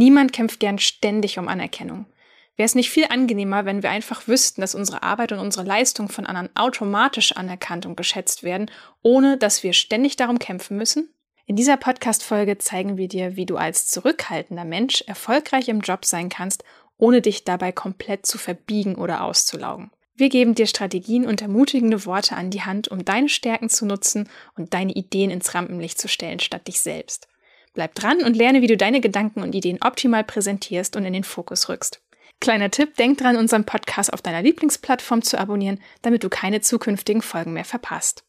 Niemand kämpft gern ständig um Anerkennung. Wäre es nicht viel angenehmer, wenn wir einfach wüssten, dass unsere Arbeit und unsere Leistung von anderen automatisch anerkannt und geschätzt werden, ohne dass wir ständig darum kämpfen müssen? In dieser Podcast-Folge zeigen wir dir, wie du als zurückhaltender Mensch erfolgreich im Job sein kannst, ohne dich dabei komplett zu verbiegen oder auszulaugen. Wir geben dir Strategien und ermutigende Worte an die Hand, um deine Stärken zu nutzen und deine Ideen ins Rampenlicht zu stellen, statt dich selbst. Bleib dran und lerne, wie du deine Gedanken und Ideen optimal präsentierst und in den Fokus rückst. Kleiner Tipp, denk dran, unseren Podcast auf deiner Lieblingsplattform zu abonnieren, damit du keine zukünftigen Folgen mehr verpasst.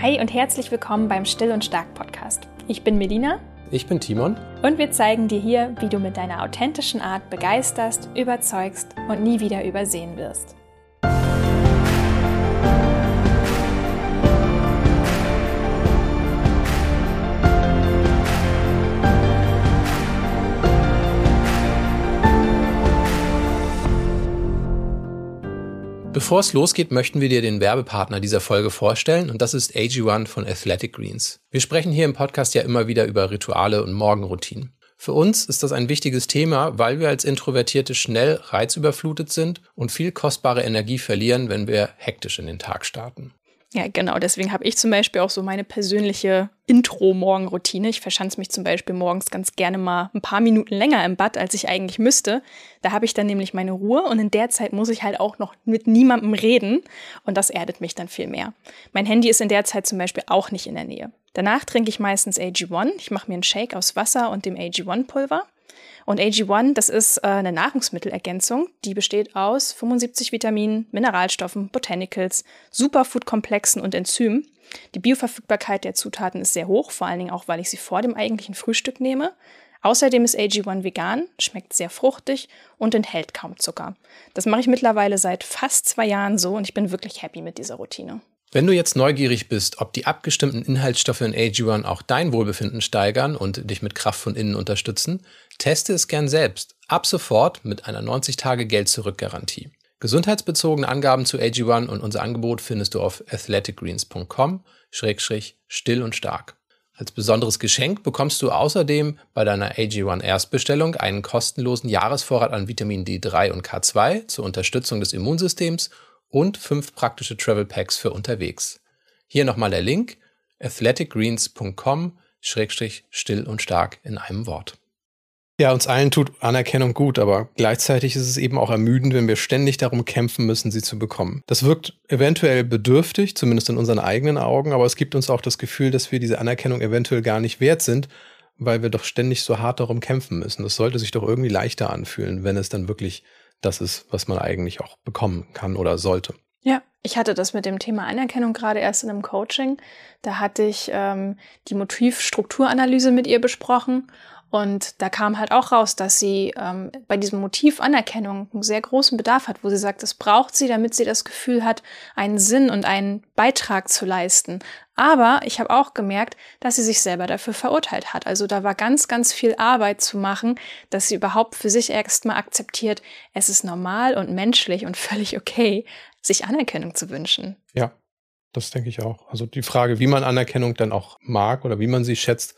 Hi und herzlich willkommen beim Still und Stark Podcast. Ich bin Melina ich bin Timon. Und wir zeigen dir hier, wie du mit deiner authentischen Art begeisterst, überzeugst und nie wieder übersehen wirst. Bevor es losgeht, möchten wir dir den Werbepartner dieser Folge vorstellen und das ist AG1 von Athletic Greens. Wir sprechen hier im Podcast ja immer wieder über Rituale und Morgenroutinen. Für uns ist das ein wichtiges Thema, weil wir als Introvertierte schnell reizüberflutet sind und viel kostbare Energie verlieren, wenn wir hektisch in den Tag starten. Ja, genau. Deswegen habe ich zum Beispiel auch so meine persönliche Intro-Morgenroutine. Ich verschanze mich zum Beispiel morgens ganz gerne mal ein paar Minuten länger im Bad, als ich eigentlich müsste. Da habe ich dann nämlich meine Ruhe und in der Zeit muss ich halt auch noch mit niemandem reden und das erdet mich dann viel mehr. Mein Handy ist in der Zeit zum Beispiel auch nicht in der Nähe. Danach trinke ich meistens AG1. Ich mache mir einen Shake aus Wasser und dem AG1-Pulver. Und AG1, das ist äh, eine Nahrungsmittelergänzung, die besteht aus 75 Vitaminen, Mineralstoffen, Botanicals, Superfood-Komplexen und Enzymen. Die Bioverfügbarkeit der Zutaten ist sehr hoch, vor allen Dingen auch, weil ich sie vor dem eigentlichen Frühstück nehme. Außerdem ist AG1 vegan, schmeckt sehr fruchtig und enthält kaum Zucker. Das mache ich mittlerweile seit fast zwei Jahren so und ich bin wirklich happy mit dieser Routine. Wenn du jetzt neugierig bist, ob die abgestimmten Inhaltsstoffe in AG1 auch dein Wohlbefinden steigern und dich mit Kraft von innen unterstützen, teste es gern selbst. Ab sofort mit einer 90-Tage-Geld-Zurück-Garantie. Gesundheitsbezogene Angaben zu AG1 und unser Angebot findest du auf athleticgreens.com-still und stark. Als besonderes Geschenk bekommst du außerdem bei deiner AG1 Erstbestellung einen kostenlosen Jahresvorrat an Vitamin D3 und K2 zur Unterstützung des Immunsystems und fünf praktische Travel Packs für unterwegs. Hier nochmal der Link athleticgreens.com-still und stark in einem Wort. Ja, uns allen tut Anerkennung gut, aber gleichzeitig ist es eben auch ermüdend, wenn wir ständig darum kämpfen müssen, sie zu bekommen. Das wirkt eventuell bedürftig, zumindest in unseren eigenen Augen, aber es gibt uns auch das Gefühl, dass wir diese Anerkennung eventuell gar nicht wert sind, weil wir doch ständig so hart darum kämpfen müssen. Das sollte sich doch irgendwie leichter anfühlen, wenn es dann wirklich das ist, was man eigentlich auch bekommen kann oder sollte. Ja, ich hatte das mit dem Thema Anerkennung gerade erst in einem Coaching. Da hatte ich ähm, die Motivstrukturanalyse mit ihr besprochen und da kam halt auch raus, dass sie ähm, bei diesem Motiv Anerkennung einen sehr großen Bedarf hat, wo sie sagt, das braucht sie, damit sie das Gefühl hat, einen Sinn und einen Beitrag zu leisten. Aber ich habe auch gemerkt, dass sie sich selber dafür verurteilt hat. Also da war ganz, ganz viel Arbeit zu machen, dass sie überhaupt für sich erstmal akzeptiert, es ist normal und menschlich und völlig okay, sich Anerkennung zu wünschen. Ja, das denke ich auch. Also die Frage, wie man Anerkennung dann auch mag oder wie man sie schätzt,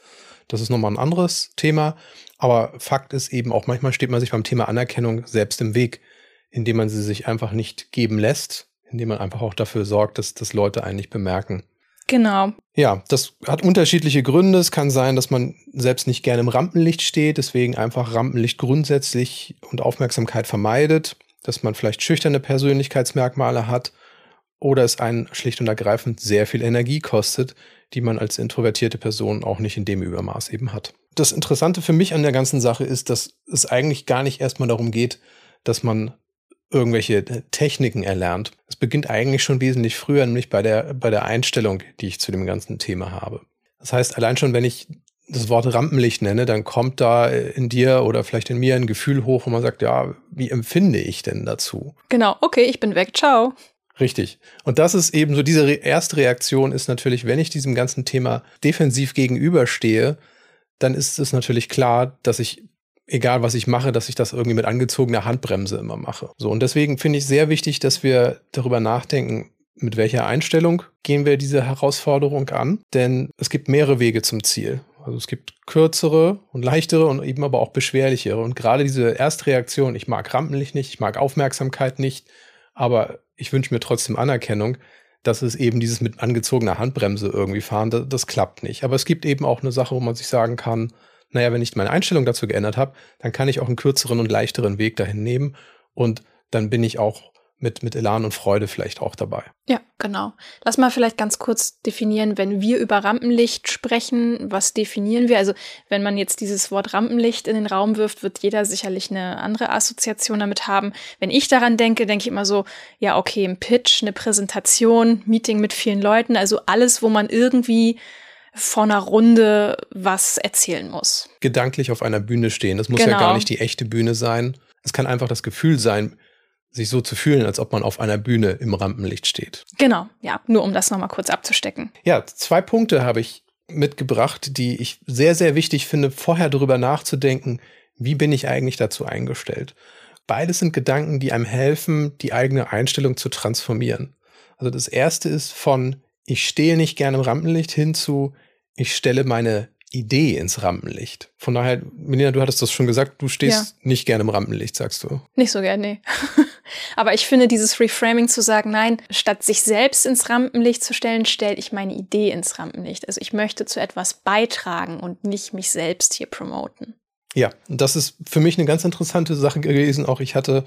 das ist nochmal ein anderes Thema. Aber Fakt ist eben auch, manchmal steht man sich beim Thema Anerkennung selbst im Weg, indem man sie sich einfach nicht geben lässt, indem man einfach auch dafür sorgt, dass das Leute eigentlich bemerken. Genau. Ja, das hat unterschiedliche Gründe. Es kann sein, dass man selbst nicht gerne im Rampenlicht steht, deswegen einfach Rampenlicht grundsätzlich und Aufmerksamkeit vermeidet, dass man vielleicht schüchterne Persönlichkeitsmerkmale hat oder es einen schlicht und ergreifend sehr viel Energie kostet, die man als introvertierte Person auch nicht in dem Übermaß eben hat. Das Interessante für mich an der ganzen Sache ist, dass es eigentlich gar nicht erstmal darum geht, dass man irgendwelche Techniken erlernt. Es beginnt eigentlich schon wesentlich früher, nämlich bei der, bei der Einstellung, die ich zu dem ganzen Thema habe. Das heißt, allein schon, wenn ich das Wort Rampenlicht nenne, dann kommt da in dir oder vielleicht in mir ein Gefühl hoch, wo man sagt, ja, wie empfinde ich denn dazu? Genau, okay, ich bin weg, ciao. Richtig. Und das ist eben so, diese erste Reaktion ist natürlich, wenn ich diesem ganzen Thema defensiv gegenüberstehe, dann ist es natürlich klar, dass ich, egal was ich mache, dass ich das irgendwie mit angezogener Handbremse immer mache. So, und deswegen finde ich sehr wichtig, dass wir darüber nachdenken, mit welcher Einstellung gehen wir diese Herausforderung an? Denn es gibt mehrere Wege zum Ziel. Also es gibt kürzere und leichtere und eben aber auch beschwerlichere. Und gerade diese Erstreaktion, ich mag Rampenlicht nicht, ich mag Aufmerksamkeit nicht, aber ich wünsche mir trotzdem Anerkennung, dass es eben dieses mit angezogener Handbremse irgendwie fahren, das, das klappt nicht. Aber es gibt eben auch eine Sache, wo man sich sagen kann, naja, wenn ich meine Einstellung dazu geändert habe, dann kann ich auch einen kürzeren und leichteren Weg dahin nehmen und dann bin ich auch mit, mit Elan und Freude vielleicht auch dabei. Ja, genau. Lass mal vielleicht ganz kurz definieren, wenn wir über Rampenlicht sprechen, was definieren wir? Also wenn man jetzt dieses Wort Rampenlicht in den Raum wirft, wird jeder sicherlich eine andere Assoziation damit haben. Wenn ich daran denke, denke ich immer so, ja, okay, ein Pitch, eine Präsentation, Meeting mit vielen Leuten, also alles, wo man irgendwie vor einer Runde was erzählen muss. Gedanklich auf einer Bühne stehen. Das muss genau. ja gar nicht die echte Bühne sein. Es kann einfach das Gefühl sein, sich so zu fühlen, als ob man auf einer Bühne im Rampenlicht steht. Genau, ja, nur um das nochmal kurz abzustecken. Ja, zwei Punkte habe ich mitgebracht, die ich sehr, sehr wichtig finde, vorher darüber nachzudenken, wie bin ich eigentlich dazu eingestellt. Beides sind Gedanken, die einem helfen, die eigene Einstellung zu transformieren. Also das erste ist von, ich stehe nicht gerne im Rampenlicht hin zu, ich stelle meine Idee ins Rampenlicht. Von daher, Melina, du hattest das schon gesagt, du stehst ja. nicht gerne im Rampenlicht, sagst du. Nicht so gerne, nee. Aber ich finde dieses Reframing zu sagen, nein, statt sich selbst ins Rampenlicht zu stellen, stelle ich meine Idee ins Rampenlicht. Also ich möchte zu etwas beitragen und nicht mich selbst hier promoten. Ja, das ist für mich eine ganz interessante Sache gewesen. Auch ich hatte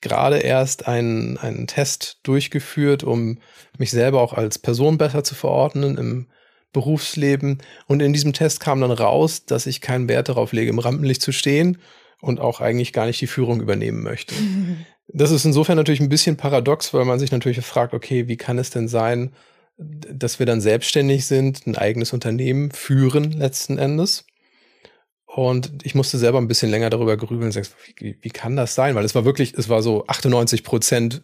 gerade erst einen, einen Test durchgeführt, um mich selber auch als Person besser zu verordnen im Berufsleben. Und in diesem Test kam dann raus, dass ich keinen Wert darauf lege, im Rampenlicht zu stehen und auch eigentlich gar nicht die Führung übernehmen möchte. Das ist insofern natürlich ein bisschen paradox, weil man sich natürlich fragt, okay, wie kann es denn sein, dass wir dann selbstständig sind, ein eigenes Unternehmen führen letzten Endes? Und ich musste selber ein bisschen länger darüber grübeln und sagen, wie, wie kann das sein? Weil es war wirklich, es war so 98 Prozent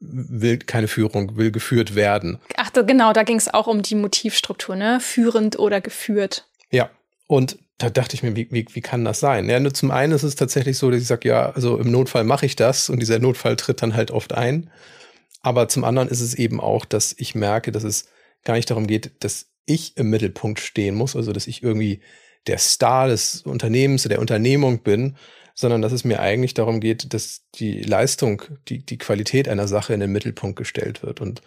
will keine Führung, will geführt werden. Genau, da ging es auch um die Motivstruktur, ne? Führend oder geführt. Ja, und da dachte ich mir, wie, wie, wie kann das sein? Ja, nur zum einen ist es tatsächlich so, dass ich sage, ja, also im Notfall mache ich das und dieser Notfall tritt dann halt oft ein. Aber zum anderen ist es eben auch, dass ich merke, dass es gar nicht darum geht, dass ich im Mittelpunkt stehen muss, also dass ich irgendwie der Star des Unternehmens, der Unternehmung bin, sondern dass es mir eigentlich darum geht, dass die Leistung, die, die Qualität einer Sache in den Mittelpunkt gestellt wird. Und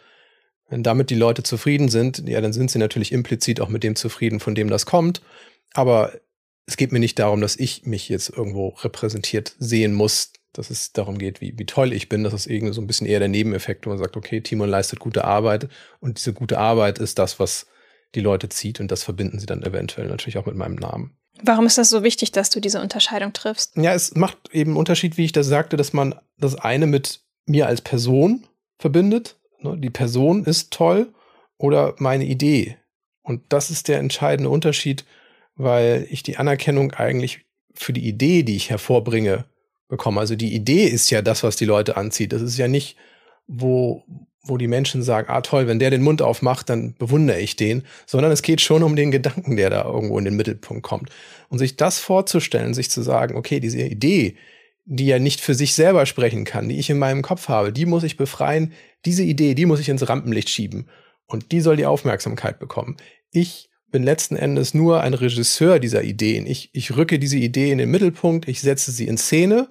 wenn damit die Leute zufrieden sind, ja, dann sind sie natürlich implizit auch mit dem zufrieden, von dem das kommt. Aber es geht mir nicht darum, dass ich mich jetzt irgendwo repräsentiert sehen muss, dass es darum geht, wie, wie toll ich bin. Das ist irgendwie so ein bisschen eher der Nebeneffekt, wo man sagt, okay, Timon leistet gute Arbeit und diese gute Arbeit ist das, was die Leute zieht und das verbinden sie dann eventuell natürlich auch mit meinem Namen. Warum ist das so wichtig, dass du diese Unterscheidung triffst? Ja, es macht eben einen Unterschied, wie ich das sagte, dass man das eine mit mir als Person verbindet. Ne, die Person ist toll oder meine Idee. Und das ist der entscheidende Unterschied, weil ich die Anerkennung eigentlich für die Idee, die ich hervorbringe, bekomme. Also die Idee ist ja das, was die Leute anzieht. Das ist ja nicht, wo, wo die Menschen sagen, ah toll, wenn der den Mund aufmacht, dann bewundere ich den, sondern es geht schon um den Gedanken, der da irgendwo in den Mittelpunkt kommt. Und sich das vorzustellen, sich zu sagen, okay, diese Idee, die ja nicht für sich selber sprechen kann, die ich in meinem Kopf habe, die muss ich befreien, diese Idee, die muss ich ins Rampenlicht schieben und die soll die Aufmerksamkeit bekommen. Ich bin letzten Endes nur ein Regisseur dieser Ideen. Ich, ich rücke diese Idee in den Mittelpunkt, ich setze sie in Szene,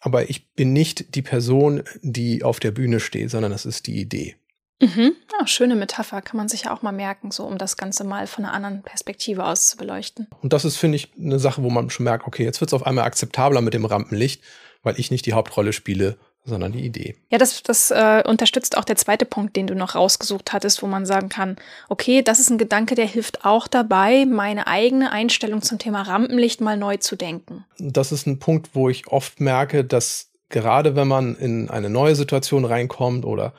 aber ich bin nicht die Person, die auf der Bühne steht, sondern das ist die Idee. Mhm. Ja, schöne Metapher, kann man sich ja auch mal merken, so um das Ganze mal von einer anderen Perspektive aus zu beleuchten. Und das ist, finde ich, eine Sache, wo man schon merkt, okay, jetzt wird es auf einmal akzeptabler mit dem Rampenlicht, weil ich nicht die Hauptrolle spiele, sondern die Idee. Ja, das, das äh, unterstützt auch der zweite Punkt, den du noch rausgesucht hattest, wo man sagen kann, okay, das ist ein Gedanke, der hilft auch dabei, meine eigene Einstellung zum Thema Rampenlicht mal neu zu denken. Das ist ein Punkt, wo ich oft merke, dass gerade wenn man in eine neue Situation reinkommt oder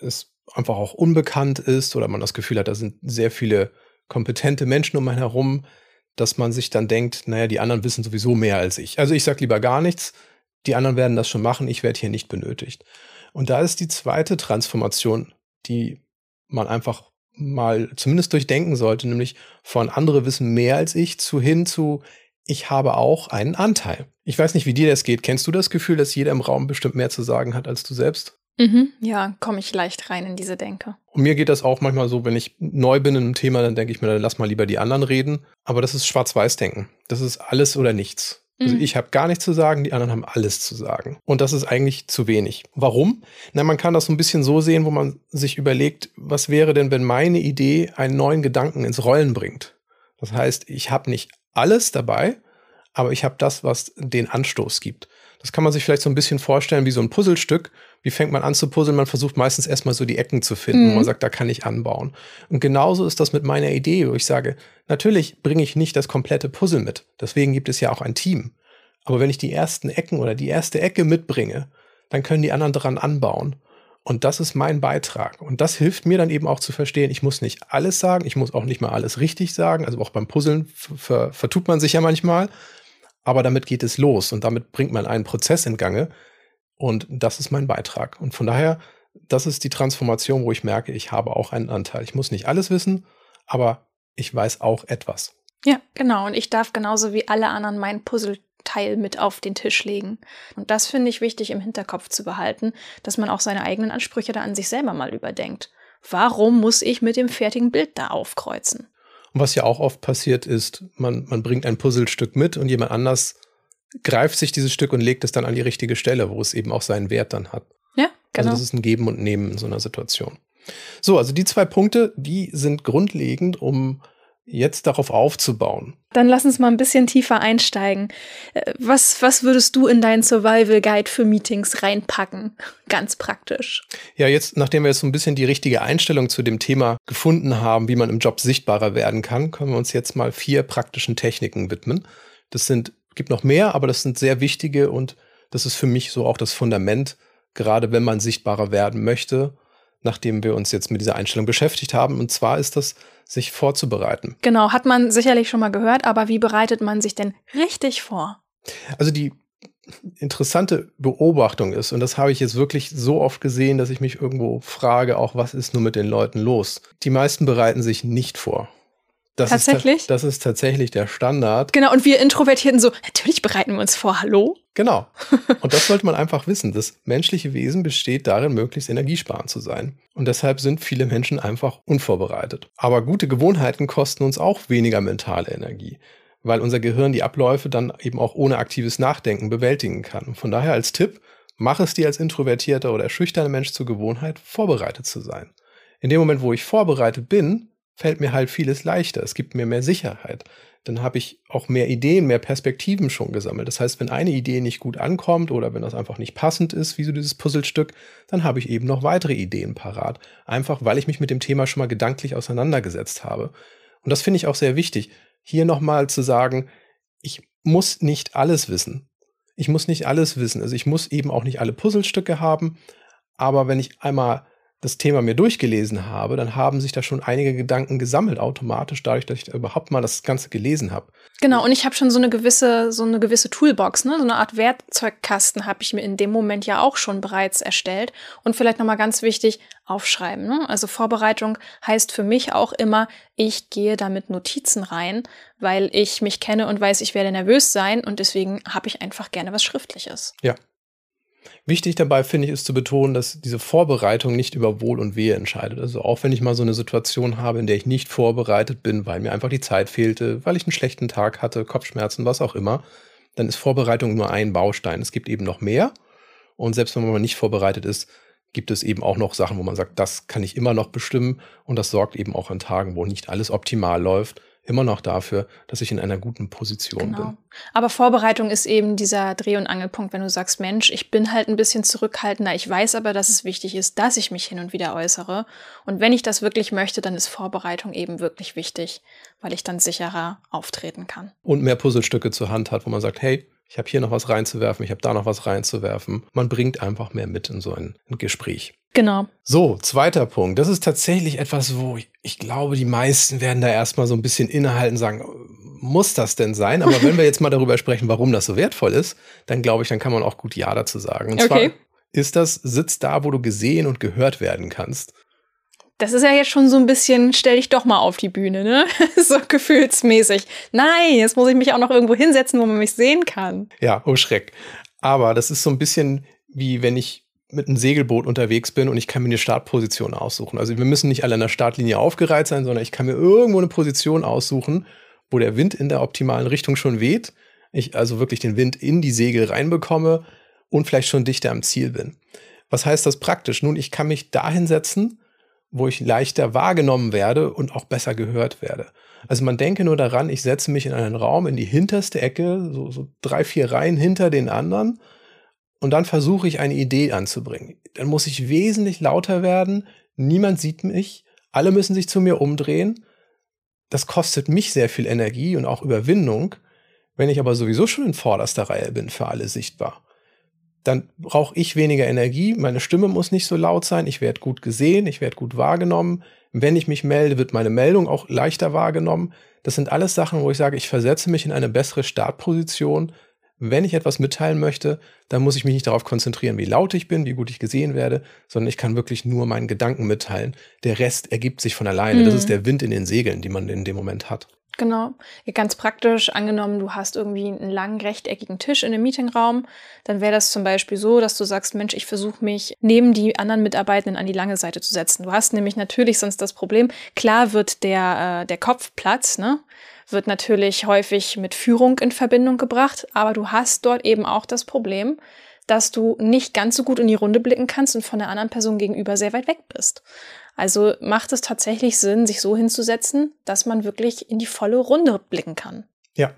es einfach auch unbekannt ist oder man das Gefühl hat, da sind sehr viele kompetente Menschen um einen herum, dass man sich dann denkt, naja, die anderen wissen sowieso mehr als ich. Also ich sage lieber gar nichts, die anderen werden das schon machen, ich werde hier nicht benötigt. Und da ist die zweite Transformation, die man einfach mal zumindest durchdenken sollte, nämlich von andere wissen mehr als ich zu hin zu ich habe auch einen Anteil. Ich weiß nicht, wie dir das geht. Kennst du das Gefühl, dass jeder im Raum bestimmt mehr zu sagen hat als du selbst? Mhm, ja, komme ich leicht rein in diese Denke. Und mir geht das auch manchmal so, wenn ich neu bin in einem Thema, dann denke ich mir, dann lass mal lieber die anderen reden. Aber das ist Schwarz-Weiß-Denken. Das ist alles oder nichts. Also mhm. ich habe gar nichts zu sagen, die anderen haben alles zu sagen. Und das ist eigentlich zu wenig. Warum? Na, man kann das so ein bisschen so sehen, wo man sich überlegt, was wäre denn, wenn meine Idee einen neuen Gedanken ins Rollen bringt? Das heißt, ich habe nicht alles dabei, aber ich habe das, was den Anstoß gibt. Das kann man sich vielleicht so ein bisschen vorstellen wie so ein Puzzlestück. Wie fängt man an zu puzzeln? Man versucht meistens erstmal so die Ecken zu finden, mhm. wo man sagt, da kann ich anbauen. Und genauso ist das mit meiner Idee, wo ich sage, natürlich bringe ich nicht das komplette Puzzle mit. Deswegen gibt es ja auch ein Team. Aber wenn ich die ersten Ecken oder die erste Ecke mitbringe, dann können die anderen daran anbauen. Und das ist mein Beitrag. Und das hilft mir dann eben auch zu verstehen, ich muss nicht alles sagen, ich muss auch nicht mal alles richtig sagen. Also auch beim Puzzeln vertut man sich ja manchmal. Aber damit geht es los und damit bringt man einen Prozess in Gange. Und das ist mein Beitrag. Und von daher, das ist die Transformation, wo ich merke, ich habe auch einen Anteil. Ich muss nicht alles wissen, aber ich weiß auch etwas. Ja, genau. Und ich darf genauso wie alle anderen mein Puzzleteil mit auf den Tisch legen. Und das finde ich wichtig im Hinterkopf zu behalten, dass man auch seine eigenen Ansprüche da an sich selber mal überdenkt. Warum muss ich mit dem fertigen Bild da aufkreuzen? Und was ja auch oft passiert ist, man, man bringt ein Puzzlestück mit und jemand anders greift sich dieses Stück und legt es dann an die richtige Stelle, wo es eben auch seinen Wert dann hat. Ja, also genau. Also das ist ein Geben und Nehmen in so einer Situation. So, also die zwei Punkte, die sind grundlegend, um jetzt darauf aufzubauen. Dann lass uns mal ein bisschen tiefer einsteigen. Äh, was, was würdest du in deinen Survival Guide für Meetings reinpacken? Ganz praktisch. Ja, jetzt, nachdem wir jetzt so ein bisschen die richtige Einstellung zu dem Thema gefunden haben, wie man im Job sichtbarer werden kann, können wir uns jetzt mal vier praktischen Techniken widmen. Das sind, gibt noch mehr, aber das sind sehr wichtige und das ist für mich so auch das Fundament, gerade wenn man sichtbarer werden möchte, nachdem wir uns jetzt mit dieser Einstellung beschäftigt haben. Und zwar ist das sich vorzubereiten. Genau, hat man sicherlich schon mal gehört, aber wie bereitet man sich denn richtig vor? Also die interessante Beobachtung ist, und das habe ich jetzt wirklich so oft gesehen, dass ich mich irgendwo frage, auch was ist nur mit den Leuten los? Die meisten bereiten sich nicht vor. Das tatsächlich? Ist, das ist tatsächlich der Standard. Genau, und wir Introvertierten so, natürlich bereiten wir uns vor, hallo? Genau. Und das sollte man einfach wissen. Das menschliche Wesen besteht darin, möglichst energiesparend zu sein. Und deshalb sind viele Menschen einfach unvorbereitet. Aber gute Gewohnheiten kosten uns auch weniger mentale Energie, weil unser Gehirn die Abläufe dann eben auch ohne aktives Nachdenken bewältigen kann. von daher als Tipp, mach es dir als introvertierter oder schüchterner Mensch zur Gewohnheit, vorbereitet zu sein. In dem Moment, wo ich vorbereitet bin, fällt mir halt vieles leichter. Es gibt mir mehr Sicherheit. Dann habe ich auch mehr Ideen, mehr Perspektiven schon gesammelt. Das heißt, wenn eine Idee nicht gut ankommt oder wenn das einfach nicht passend ist, wie so dieses Puzzlestück, dann habe ich eben noch weitere Ideen parat. Einfach, weil ich mich mit dem Thema schon mal gedanklich auseinandergesetzt habe. Und das finde ich auch sehr wichtig, hier nochmal zu sagen, ich muss nicht alles wissen. Ich muss nicht alles wissen. Also ich muss eben auch nicht alle Puzzlestücke haben. Aber wenn ich einmal das Thema mir durchgelesen habe, dann haben sich da schon einige Gedanken gesammelt automatisch, dadurch, dass ich da überhaupt mal das Ganze gelesen habe. Genau, und ich habe schon so eine gewisse, so eine gewisse Toolbox, ne? so eine Art Werkzeugkasten habe ich mir in dem Moment ja auch schon bereits erstellt. Und vielleicht nochmal ganz wichtig, aufschreiben. Ne? Also Vorbereitung heißt für mich auch immer, ich gehe da mit Notizen rein, weil ich mich kenne und weiß, ich werde nervös sein und deswegen habe ich einfach gerne was Schriftliches. Ja, Wichtig dabei finde ich ist zu betonen, dass diese Vorbereitung nicht über Wohl und Wehe entscheidet. Also auch wenn ich mal so eine Situation habe, in der ich nicht vorbereitet bin, weil mir einfach die Zeit fehlte, weil ich einen schlechten Tag hatte, Kopfschmerzen, was auch immer, dann ist Vorbereitung nur ein Baustein. Es gibt eben noch mehr. Und selbst wenn man nicht vorbereitet ist, gibt es eben auch noch Sachen, wo man sagt, das kann ich immer noch bestimmen. Und das sorgt eben auch an Tagen, wo nicht alles optimal läuft, immer noch dafür, dass ich in einer guten Position genau. bin. Aber Vorbereitung ist eben dieser Dreh- und Angelpunkt, wenn du sagst, Mensch, ich bin halt ein bisschen zurückhaltender, ich weiß aber, dass es wichtig ist, dass ich mich hin und wieder äußere. Und wenn ich das wirklich möchte, dann ist Vorbereitung eben wirklich wichtig, weil ich dann sicherer auftreten kann. Und mehr Puzzlestücke zur Hand hat, wo man sagt, hey, ich habe hier noch was reinzuwerfen, ich habe da noch was reinzuwerfen. Man bringt einfach mehr mit in so ein, Gespräch. Genau. So, zweiter Punkt. Das ist tatsächlich etwas, wo ich, ich glaube, die meisten werden da erstmal so ein bisschen innehalten, und sagen, muss das denn sein? Aber wenn wir jetzt mal darüber sprechen, warum das so wertvoll ist, dann glaube ich, dann kann man auch gut Ja dazu sagen. Und okay. zwar ist das, sitzt da, wo du gesehen und gehört werden kannst. Das ist ja jetzt schon so ein bisschen, stell dich doch mal auf die Bühne, ne? so gefühlsmäßig. Nein, jetzt muss ich mich auch noch irgendwo hinsetzen, wo man mich sehen kann. Ja, oh Schreck. Aber das ist so ein bisschen wie wenn ich mit einem Segelboot unterwegs bin und ich kann mir eine Startposition aussuchen. Also wir müssen nicht alle an der Startlinie aufgereiht sein, sondern ich kann mir irgendwo eine Position aussuchen, wo der Wind in der optimalen Richtung schon weht. Ich also wirklich den Wind in die Segel reinbekomme und vielleicht schon dichter am Ziel bin. Was heißt das praktisch? Nun, ich kann mich dahin setzen, wo ich leichter wahrgenommen werde und auch besser gehört werde. Also man denke nur daran, ich setze mich in einen Raum in die hinterste Ecke, so, so drei, vier Reihen hinter den anderen und dann versuche ich eine Idee anzubringen. Dann muss ich wesentlich lauter werden, niemand sieht mich, alle müssen sich zu mir umdrehen. Das kostet mich sehr viel Energie und auch Überwindung. Wenn ich aber sowieso schon in vorderster Reihe bin, für alle sichtbar, dann brauche ich weniger Energie, meine Stimme muss nicht so laut sein, ich werde gut gesehen, ich werde gut wahrgenommen. Wenn ich mich melde, wird meine Meldung auch leichter wahrgenommen. Das sind alles Sachen, wo ich sage, ich versetze mich in eine bessere Startposition, wenn ich etwas mitteilen möchte, dann muss ich mich nicht darauf konzentrieren, wie laut ich bin, wie gut ich gesehen werde, sondern ich kann wirklich nur meinen Gedanken mitteilen. Der Rest ergibt sich von alleine. Mhm. Das ist der Wind in den Segeln, die man in dem Moment hat. Genau. Ganz praktisch angenommen, du hast irgendwie einen langen rechteckigen Tisch in einem Meetingraum, dann wäre das zum Beispiel so, dass du sagst, Mensch, ich versuche mich neben die anderen Mitarbeitenden an die lange Seite zu setzen. Du hast nämlich natürlich sonst das Problem, klar wird der, äh, der Kopfplatz, ne? wird natürlich häufig mit Führung in Verbindung gebracht, aber du hast dort eben auch das Problem, dass du nicht ganz so gut in die Runde blicken kannst und von der anderen Person gegenüber sehr weit weg bist. Also macht es tatsächlich Sinn, sich so hinzusetzen, dass man wirklich in die volle Runde blicken kann. Ja.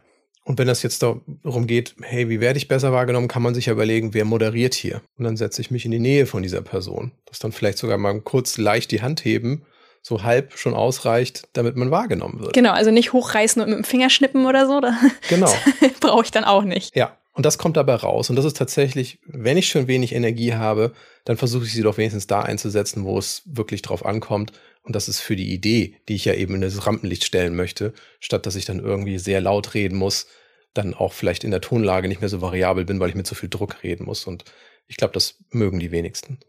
Und wenn das jetzt darum geht, hey, wie werde ich besser wahrgenommen, kann man sich ja überlegen, wer moderiert hier. Und dann setze ich mich in die Nähe von dieser Person. Das dann vielleicht sogar mal kurz leicht die Hand heben so halb schon ausreicht, damit man wahrgenommen wird. Genau, also nicht hochreißen und mit dem Finger schnippen oder so. Genau. Brauche ich dann auch nicht. Ja, und das kommt dabei raus. Und das ist tatsächlich, wenn ich schon wenig Energie habe, dann versuche ich sie doch wenigstens da einzusetzen, wo es wirklich drauf ankommt. Und das ist für die Idee, die ich ja eben in das Rampenlicht stellen möchte, statt dass ich dann irgendwie sehr laut reden muss, dann auch vielleicht in der Tonlage nicht mehr so variabel bin, weil ich mit so viel Druck reden muss. Und ich glaube, das mögen die wenigsten.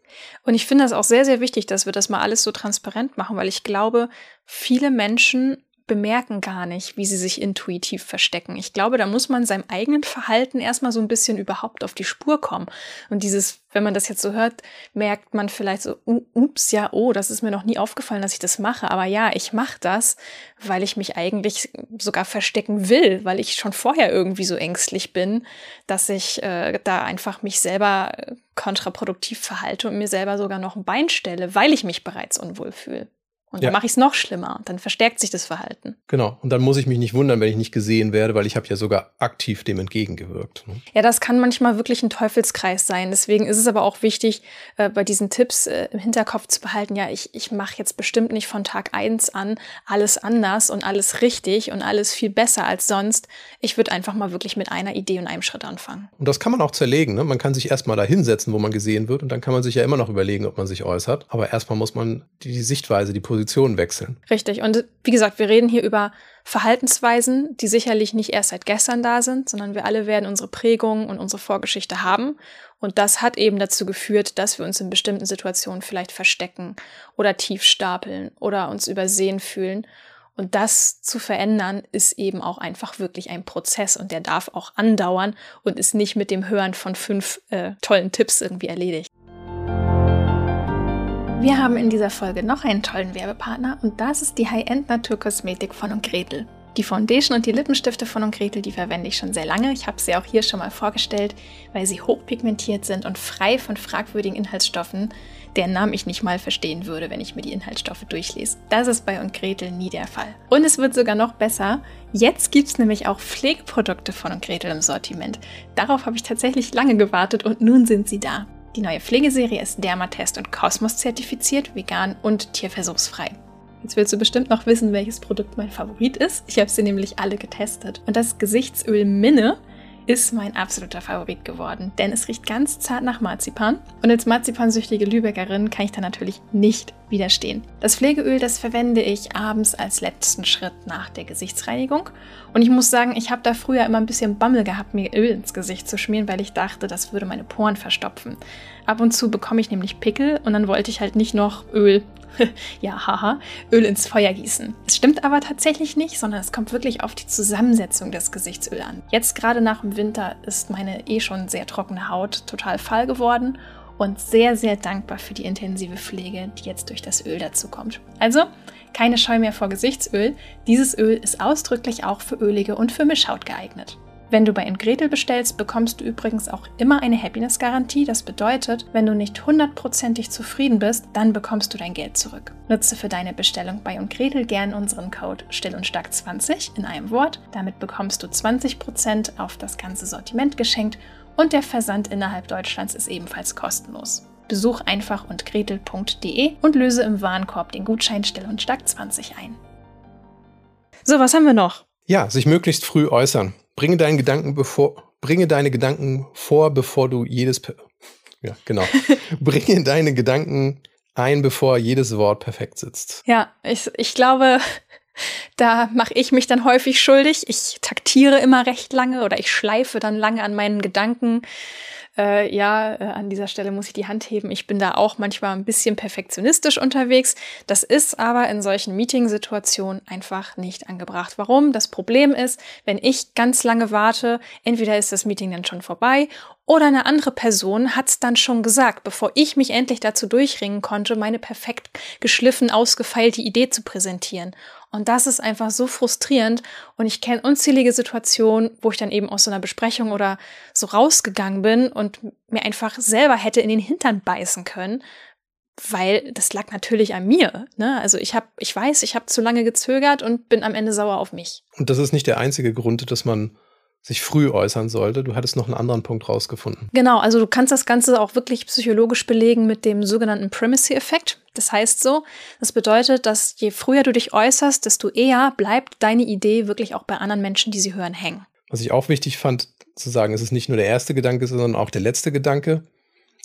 Und ich finde das auch sehr, sehr wichtig, dass wir das mal alles so transparent machen, weil ich glaube, viele Menschen bemerken gar nicht, wie sie sich intuitiv verstecken. Ich glaube, da muss man seinem eigenen Verhalten erstmal so ein bisschen überhaupt auf die Spur kommen. Und dieses, wenn man das jetzt so hört, merkt man vielleicht so, ups, ja, oh, das ist mir noch nie aufgefallen, dass ich das mache. Aber ja, ich mache das, weil ich mich eigentlich sogar verstecken will, weil ich schon vorher irgendwie so ängstlich bin, dass ich äh, da einfach mich selber äh, kontraproduktiv verhalte und mir selber sogar noch ein Bein stelle, weil ich mich bereits unwohl fühle. Und ja. dann mache ich es noch schlimmer und dann verstärkt sich das Verhalten. Genau. Und dann muss ich mich nicht wundern, wenn ich nicht gesehen werde, weil ich habe ja sogar aktiv dem entgegengewirkt. Ne? Ja, das kann manchmal wirklich ein Teufelskreis sein. Deswegen ist es aber auch wichtig, äh, bei diesen Tipps äh, im Hinterkopf zu behalten, ja, ich, ich mache jetzt bestimmt nicht von Tag eins an alles anders und alles richtig und alles viel besser als sonst. Ich würde einfach mal wirklich mit einer Idee und einem Schritt anfangen. Und das kann man auch zerlegen. Ne? Man kann sich erstmal da hinsetzen, wo man gesehen wird und dann kann man sich ja immer noch überlegen, ob man sich äußert. Aber erstmal muss man die, die Sichtweise, die Position Positionen wechseln. Richtig. Und wie gesagt, wir reden hier über Verhaltensweisen, die sicherlich nicht erst seit gestern da sind, sondern wir alle werden unsere Prägungen und unsere Vorgeschichte haben. Und das hat eben dazu geführt, dass wir uns in bestimmten Situationen vielleicht verstecken oder tief stapeln oder uns übersehen fühlen. Und das zu verändern, ist eben auch einfach wirklich ein Prozess und der darf auch andauern und ist nicht mit dem Hören von fünf äh, tollen Tipps irgendwie erledigt. Wir haben in dieser Folge noch einen tollen Werbepartner und das ist die High-End-Naturkosmetik von und Gretel. Die Foundation und die Lippenstifte von und Gretel, die verwende ich schon sehr lange. Ich habe sie auch hier schon mal vorgestellt, weil sie hochpigmentiert sind und frei von fragwürdigen Inhaltsstoffen, deren Namen ich nicht mal verstehen würde, wenn ich mir die Inhaltsstoffe durchlese. Das ist bei und Gretel nie der Fall. Und es wird sogar noch besser. Jetzt gibt es nämlich auch Pflegeprodukte von und Gretel im Sortiment. Darauf habe ich tatsächlich lange gewartet und nun sind sie da. Die neue Pflegeserie ist Dermatest und Kosmos zertifiziert, vegan und tierversuchsfrei. Jetzt willst du bestimmt noch wissen, welches Produkt mein Favorit ist. Ich habe sie nämlich alle getestet. Und das Gesichtsöl Minne ist mein absoluter Favorit geworden, denn es riecht ganz zart nach Marzipan und als marzipansüchtige Lübeckerin kann ich da natürlich nicht widerstehen. Das Pflegeöl, das verwende ich abends als letzten Schritt nach der Gesichtsreinigung und ich muss sagen, ich habe da früher immer ein bisschen Bammel gehabt, mir Öl ins Gesicht zu schmieren, weil ich dachte, das würde meine Poren verstopfen. Ab und zu bekomme ich nämlich Pickel und dann wollte ich halt nicht noch Öl ja, haha, Öl ins Feuer gießen. Es stimmt aber tatsächlich nicht, sondern es kommt wirklich auf die Zusammensetzung des Gesichtsöls an. Jetzt gerade nach dem Winter ist meine eh schon sehr trockene Haut total fahl geworden und sehr, sehr dankbar für die intensive Pflege, die jetzt durch das Öl dazu kommt. Also keine Scheu mehr vor Gesichtsöl. Dieses Öl ist ausdrücklich auch für ölige und für Mischhaut geeignet. Wenn du bei Ingretel bestellst, bekommst du übrigens auch immer eine Happiness-Garantie. Das bedeutet, wenn du nicht hundertprozentig zufrieden bist, dann bekommst du dein Geld zurück. Nutze für deine Bestellung bei Ingretel gern unseren Code Still und Stark 20 in einem Wort. Damit bekommst du 20% auf das ganze Sortiment geschenkt und der Versand innerhalb Deutschlands ist ebenfalls kostenlos. Besuch einfach und gretel.de und löse im Warenkorb den Gutschein Still und Stark 20 ein. So, was haben wir noch? Ja, sich möglichst früh äußern. Bringe deinen Gedanken bevor, bringe deine Gedanken vor, bevor du jedes, ja, genau. bringe deine Gedanken ein, bevor jedes Wort perfekt sitzt. Ja, ich, ich glaube, da mache ich mich dann häufig schuldig. Ich taktiere immer recht lange oder ich schleife dann lange an meinen Gedanken äh, ja, äh, an dieser Stelle muss ich die Hand heben. Ich bin da auch manchmal ein bisschen perfektionistisch unterwegs. Das ist aber in solchen Meetingsituationen einfach nicht angebracht. Warum? Das Problem ist, wenn ich ganz lange warte, entweder ist das Meeting dann schon vorbei oder eine andere Person hat es dann schon gesagt, bevor ich mich endlich dazu durchringen konnte, meine perfekt geschliffen, ausgefeilte Idee zu präsentieren. Und das ist einfach so frustrierend. Und ich kenne unzählige Situationen, wo ich dann eben aus so einer Besprechung oder so rausgegangen bin und mir einfach selber hätte in den Hintern beißen können, weil das lag natürlich an mir. Ne? Also ich habe, ich weiß, ich habe zu lange gezögert und bin am Ende sauer auf mich. Und das ist nicht der einzige Grund, dass man sich früh äußern sollte. Du hattest noch einen anderen Punkt rausgefunden. Genau, also du kannst das Ganze auch wirklich psychologisch belegen mit dem sogenannten Primacy-Effekt. Das heißt so, das bedeutet, dass je früher du dich äußerst, desto eher bleibt deine Idee wirklich auch bei anderen Menschen, die sie hören, hängen. Was ich auch wichtig fand zu sagen, es ist nicht nur der erste Gedanke, sondern auch der letzte Gedanke.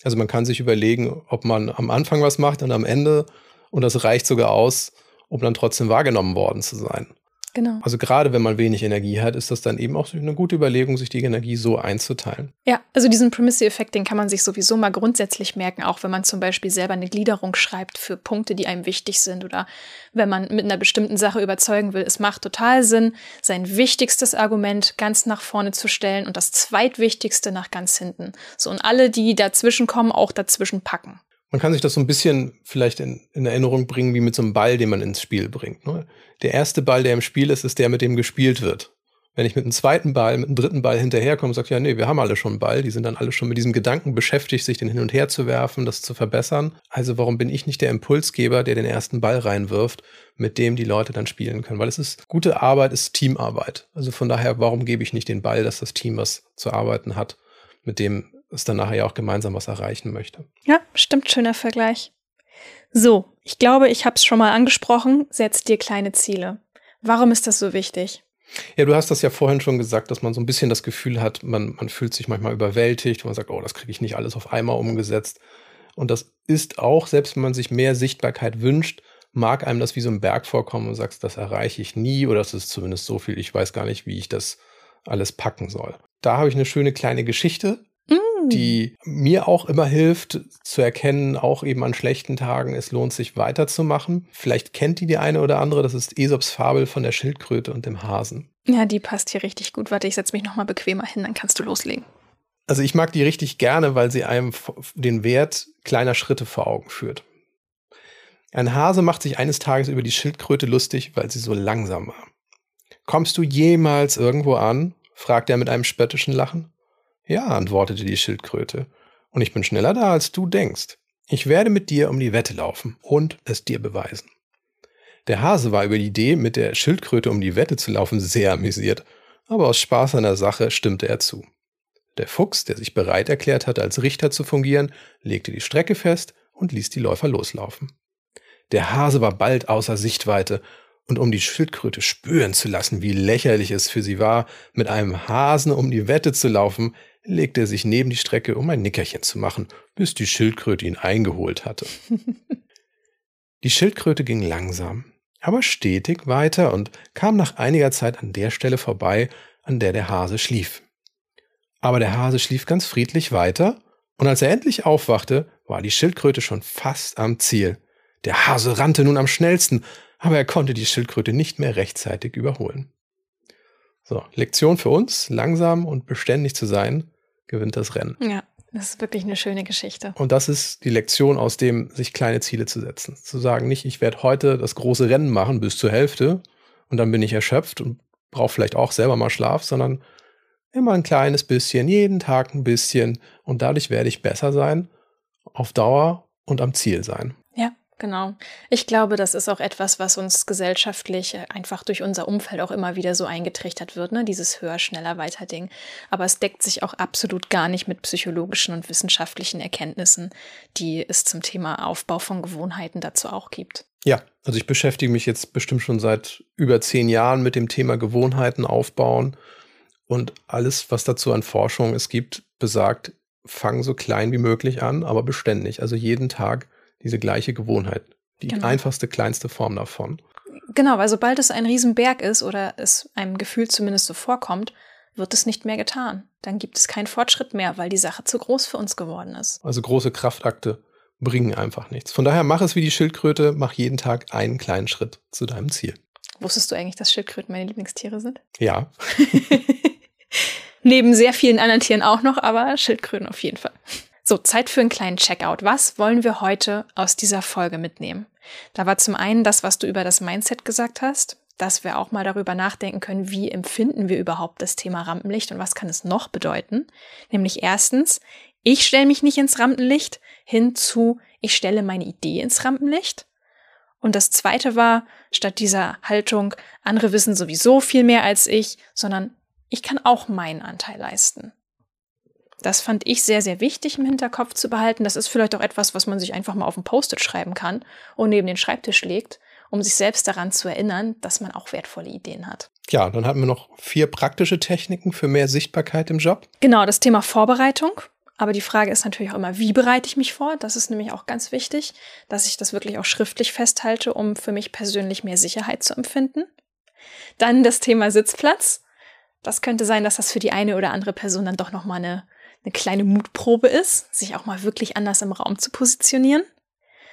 Also man kann sich überlegen, ob man am Anfang was macht und am Ende und das reicht sogar aus, um dann trotzdem wahrgenommen worden zu sein. Genau. Also gerade wenn man wenig Energie hat, ist das dann eben auch eine gute Überlegung, sich die Energie so einzuteilen. Ja, also diesen Primacy-Effekt, den kann man sich sowieso mal grundsätzlich merken, auch wenn man zum Beispiel selber eine Gliederung schreibt für Punkte, die einem wichtig sind oder wenn man mit einer bestimmten Sache überzeugen will. Es macht total Sinn, sein wichtigstes Argument ganz nach vorne zu stellen und das zweitwichtigste nach ganz hinten. So und alle, die dazwischen kommen, auch dazwischen packen. Man kann sich das so ein bisschen vielleicht in, in, Erinnerung bringen, wie mit so einem Ball, den man ins Spiel bringt. Ne? Der erste Ball, der im Spiel ist, ist der, mit dem gespielt wird. Wenn ich mit einem zweiten Ball, mit einem dritten Ball hinterherkomme und sage, ja, nee, wir haben alle schon einen Ball, die sind dann alle schon mit diesem Gedanken beschäftigt, sich den hin und her zu werfen, das zu verbessern. Also warum bin ich nicht der Impulsgeber, der den ersten Ball reinwirft, mit dem die Leute dann spielen können? Weil es ist, gute Arbeit ist Teamarbeit. Also von daher, warum gebe ich nicht den Ball, dass das Team was zu arbeiten hat, mit dem es dann nachher ja auch gemeinsam was erreichen möchte. Ja, stimmt, schöner Vergleich. So, ich glaube, ich habe es schon mal angesprochen, setz dir kleine Ziele. Warum ist das so wichtig? Ja, du hast das ja vorhin schon gesagt, dass man so ein bisschen das Gefühl hat, man, man fühlt sich manchmal überwältigt, man sagt, oh, das kriege ich nicht alles auf einmal umgesetzt. Und das ist auch, selbst wenn man sich mehr Sichtbarkeit wünscht, mag einem das wie so ein Berg vorkommen und sagst, das erreiche ich nie oder das ist zumindest so viel, ich weiß gar nicht, wie ich das alles packen soll. Da habe ich eine schöne kleine Geschichte. Die mir auch immer hilft zu erkennen, auch eben an schlechten Tagen, es lohnt sich weiterzumachen. Vielleicht kennt die die eine oder andere, das ist Esops Fabel von der Schildkröte und dem Hasen. Ja, die passt hier richtig gut. Warte, ich setze mich nochmal bequemer hin, dann kannst du loslegen. Also ich mag die richtig gerne, weil sie einem den Wert kleiner Schritte vor Augen führt. Ein Hase macht sich eines Tages über die Schildkröte lustig, weil sie so langsam war. Kommst du jemals irgendwo an? fragt er mit einem spöttischen Lachen. Ja, antwortete die Schildkröte, und ich bin schneller da, als du denkst. Ich werde mit dir um die Wette laufen und es dir beweisen. Der Hase war über die Idee, mit der Schildkröte um die Wette zu laufen, sehr amüsiert, aber aus Spaß an der Sache stimmte er zu. Der Fuchs, der sich bereit erklärt hatte, als Richter zu fungieren, legte die Strecke fest und ließ die Läufer loslaufen. Der Hase war bald außer Sichtweite und um die Schildkröte spüren zu lassen, wie lächerlich es für sie war, mit einem Hasen um die Wette zu laufen, legte er sich neben die Strecke, um ein Nickerchen zu machen, bis die Schildkröte ihn eingeholt hatte. die Schildkröte ging langsam, aber stetig weiter und kam nach einiger Zeit an der Stelle vorbei, an der der Hase schlief. Aber der Hase schlief ganz friedlich weiter, und als er endlich aufwachte, war die Schildkröte schon fast am Ziel. Der Hase rannte nun am schnellsten, aber er konnte die Schildkröte nicht mehr rechtzeitig überholen. So, Lektion für uns, langsam und beständig zu sein, gewinnt das Rennen. Ja, Das ist wirklich eine schöne Geschichte. Und das ist die Lektion aus dem, sich kleine Ziele zu setzen. Zu sagen, nicht, ich werde heute das große Rennen machen bis zur Hälfte und dann bin ich erschöpft und brauche vielleicht auch selber mal Schlaf, sondern immer ein kleines bisschen, jeden Tag ein bisschen und dadurch werde ich besser sein, auf Dauer und am Ziel sein. Genau. Ich glaube, das ist auch etwas, was uns gesellschaftlich einfach durch unser Umfeld auch immer wieder so eingetrichtert wird, ne? dieses höher, schneller, weiter Ding. Aber es deckt sich auch absolut gar nicht mit psychologischen und wissenschaftlichen Erkenntnissen, die es zum Thema Aufbau von Gewohnheiten dazu auch gibt. Ja, also ich beschäftige mich jetzt bestimmt schon seit über zehn Jahren mit dem Thema Gewohnheiten aufbauen und alles, was dazu an Forschung es gibt, besagt, fang so klein wie möglich an, aber beständig. Also jeden Tag diese gleiche Gewohnheit. Die genau. einfachste, kleinste Form davon. Genau, weil sobald es ein Riesenberg ist oder es einem Gefühl zumindest so vorkommt, wird es nicht mehr getan. Dann gibt es keinen Fortschritt mehr, weil die Sache zu groß für uns geworden ist. Also große Kraftakte bringen einfach nichts. Von daher mach es wie die Schildkröte, mach jeden Tag einen kleinen Schritt zu deinem Ziel. Wusstest du eigentlich, dass Schildkröten meine Lieblingstiere sind? Ja. Neben sehr vielen anderen Tieren auch noch, aber Schildkröten auf jeden Fall. So, Zeit für einen kleinen Checkout. Was wollen wir heute aus dieser Folge mitnehmen? Da war zum einen das, was du über das Mindset gesagt hast, dass wir auch mal darüber nachdenken können, wie empfinden wir überhaupt das Thema Rampenlicht und was kann es noch bedeuten. Nämlich erstens, ich stelle mich nicht ins Rampenlicht, hinzu, ich stelle meine Idee ins Rampenlicht. Und das zweite war, statt dieser Haltung, andere wissen sowieso viel mehr als ich, sondern ich kann auch meinen Anteil leisten. Das fand ich sehr, sehr wichtig im Hinterkopf zu behalten. Das ist vielleicht auch etwas, was man sich einfach mal auf ein Post-it schreiben kann und neben den Schreibtisch legt, um sich selbst daran zu erinnern, dass man auch wertvolle Ideen hat. Ja, dann hatten wir noch vier praktische Techniken für mehr Sichtbarkeit im Job. Genau, das Thema Vorbereitung. Aber die Frage ist natürlich auch immer, wie bereite ich mich vor? Das ist nämlich auch ganz wichtig, dass ich das wirklich auch schriftlich festhalte, um für mich persönlich mehr Sicherheit zu empfinden. Dann das Thema Sitzplatz. Das könnte sein, dass das für die eine oder andere Person dann doch nochmal eine eine kleine Mutprobe ist, sich auch mal wirklich anders im Raum zu positionieren.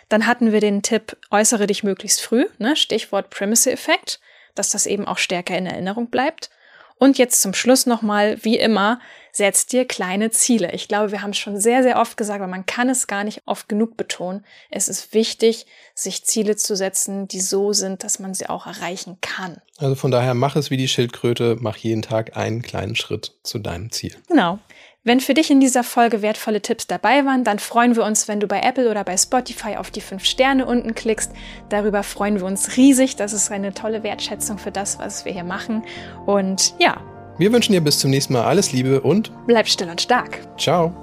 Dann hatten wir den Tipp, äußere dich möglichst früh, ne? Stichwort Primacy-Effekt, dass das eben auch stärker in Erinnerung bleibt. Und jetzt zum Schluss nochmal, wie immer, setz dir kleine Ziele. Ich glaube, wir haben es schon sehr, sehr oft gesagt, aber man kann es gar nicht oft genug betonen. Es ist wichtig, sich Ziele zu setzen, die so sind, dass man sie auch erreichen kann. Also von daher mach es wie die Schildkröte, mach jeden Tag einen kleinen Schritt zu deinem Ziel. Genau. Wenn für dich in dieser Folge wertvolle Tipps dabei waren, dann freuen wir uns, wenn du bei Apple oder bei Spotify auf die fünf Sterne unten klickst. Darüber freuen wir uns riesig. Das ist eine tolle Wertschätzung für das, was wir hier machen. Und ja. Wir wünschen dir bis zum nächsten Mal alles Liebe und bleib still und stark. Ciao.